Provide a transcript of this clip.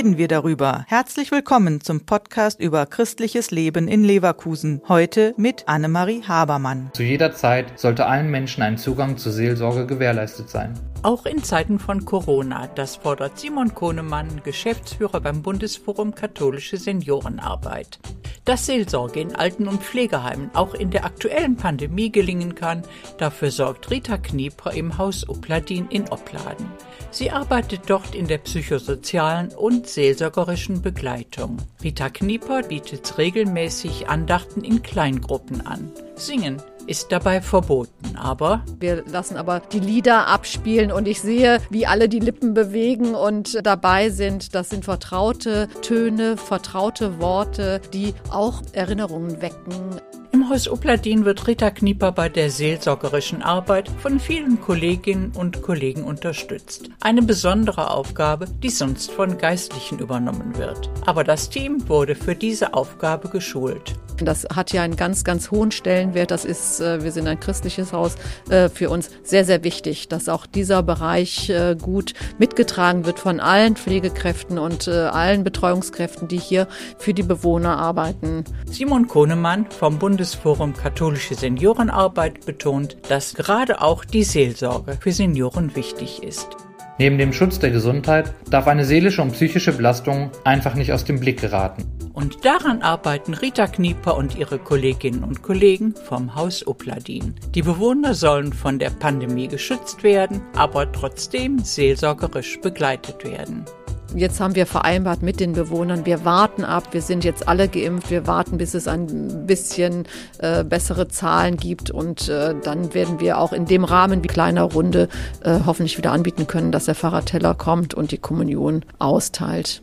reden wir darüber. Herzlich willkommen zum Podcast über christliches Leben in Leverkusen. Heute mit Annemarie Habermann. Zu jeder Zeit sollte allen Menschen ein Zugang zur Seelsorge gewährleistet sein. Auch in Zeiten von Corona, das fordert Simon Kohnemann, Geschäftsführer beim Bundesforum Katholische Seniorenarbeit. Dass Seelsorge in Alten- und Pflegeheimen auch in der aktuellen Pandemie gelingen kann, dafür sorgt Rita Knieper im Haus Upladin in Opladen. Sie arbeitet dort in der psychosozialen und seelsorgerischen Begleitung. Rita Knieper bietet regelmäßig Andachten in Kleingruppen an. Singen ist dabei verboten, aber wir lassen aber die Lieder abspielen und ich sehe, wie alle die Lippen bewegen und dabei sind. Das sind vertraute Töne, vertraute Worte, die auch Erinnerungen wecken. Im Haus Upladin wird Rita Knieper bei der seelsorgerischen Arbeit von vielen Kolleginnen und Kollegen unterstützt. Eine besondere Aufgabe, die sonst von Geistlichen übernommen wird. Aber das Team wurde für diese Aufgabe geschult. Das hat ja einen ganz, ganz hohen Stellenwert. Das ist, äh, wir sind ein christliches Haus, äh, für uns sehr, sehr wichtig, dass auch dieser Bereich äh, gut mitgetragen wird von allen Pflegekräften und allen Betreuungskräften, die hier für die Bewohner arbeiten. Simon Kohnemann vom Bundesforum Katholische Seniorenarbeit betont, dass gerade auch die Seelsorge für Senioren wichtig ist. Neben dem Schutz der Gesundheit darf eine seelische und psychische Belastung einfach nicht aus dem Blick geraten. Und daran arbeiten Rita Knieper und ihre Kolleginnen und Kollegen vom Haus Upladin. Die Bewohner sollen von der Pandemie geschützt werden, aber trotzdem seelsorgerisch begleitet werden. Jetzt haben wir vereinbart mit den Bewohnern, wir warten ab, wir sind jetzt alle geimpft, wir warten, bis es ein bisschen äh, bessere Zahlen gibt und äh, dann werden wir auch in dem Rahmen wie kleiner Runde äh, hoffentlich wieder anbieten können, dass der Pfarrer Teller kommt und die Kommunion austeilt.